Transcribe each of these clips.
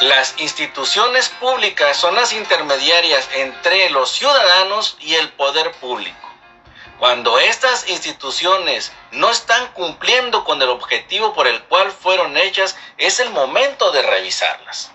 Las instituciones públicas son las intermediarias entre los ciudadanos y el poder público. Cuando estas instituciones no están cumpliendo con el objetivo por el cual fueron hechas, es el momento de revisarlas.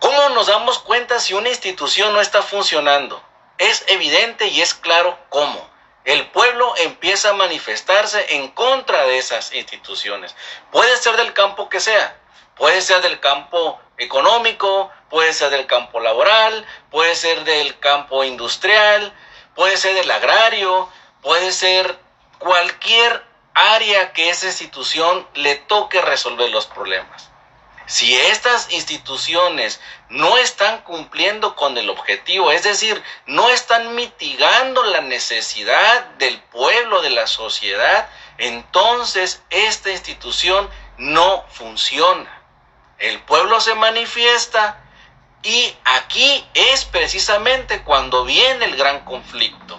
¿Cómo nos damos cuenta si una institución no está funcionando? Es evidente y es claro cómo. El pueblo empieza a manifestarse en contra de esas instituciones. Puede ser del campo que sea, puede ser del campo económico, puede ser del campo laboral, puede ser del campo industrial, puede ser del agrario, puede ser cualquier área que esa institución le toque resolver los problemas. Si estas instituciones no están cumpliendo con el objetivo, es decir, no están mitigando la necesidad del pueblo, de la sociedad, entonces esta institución no funciona. El pueblo se manifiesta y aquí es precisamente cuando viene el gran conflicto.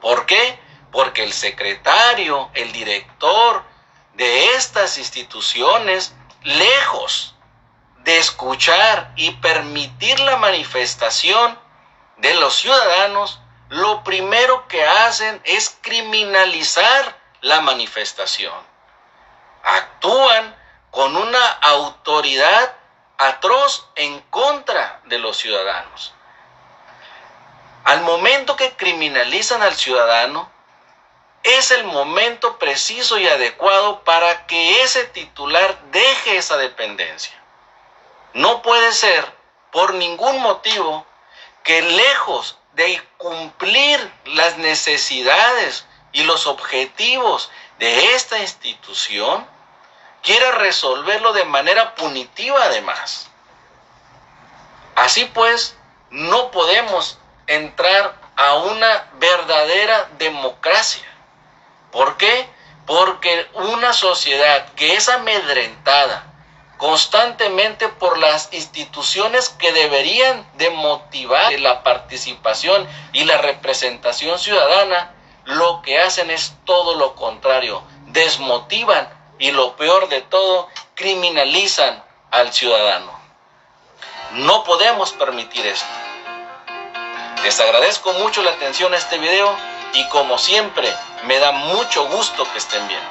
¿Por qué? Porque el secretario, el director de estas instituciones, lejos de escuchar y permitir la manifestación de los ciudadanos, lo primero que hacen es criminalizar la manifestación. Actúan con una autoridad atroz en contra de los ciudadanos. Al momento que criminalizan al ciudadano, es el momento preciso y adecuado para que ese titular deje esa dependencia. No puede ser por ningún motivo que lejos de cumplir las necesidades y los objetivos de esta institución, quiere resolverlo de manera punitiva además. Así pues, no podemos entrar a una verdadera democracia. ¿Por qué? Porque una sociedad que es amedrentada constantemente por las instituciones que deberían de motivar la participación y la representación ciudadana, lo que hacen es todo lo contrario, desmotivan y lo peor de todo, criminalizan al ciudadano. No podemos permitir esto. Les agradezco mucho la atención a este video y como siempre me da mucho gusto que estén bien.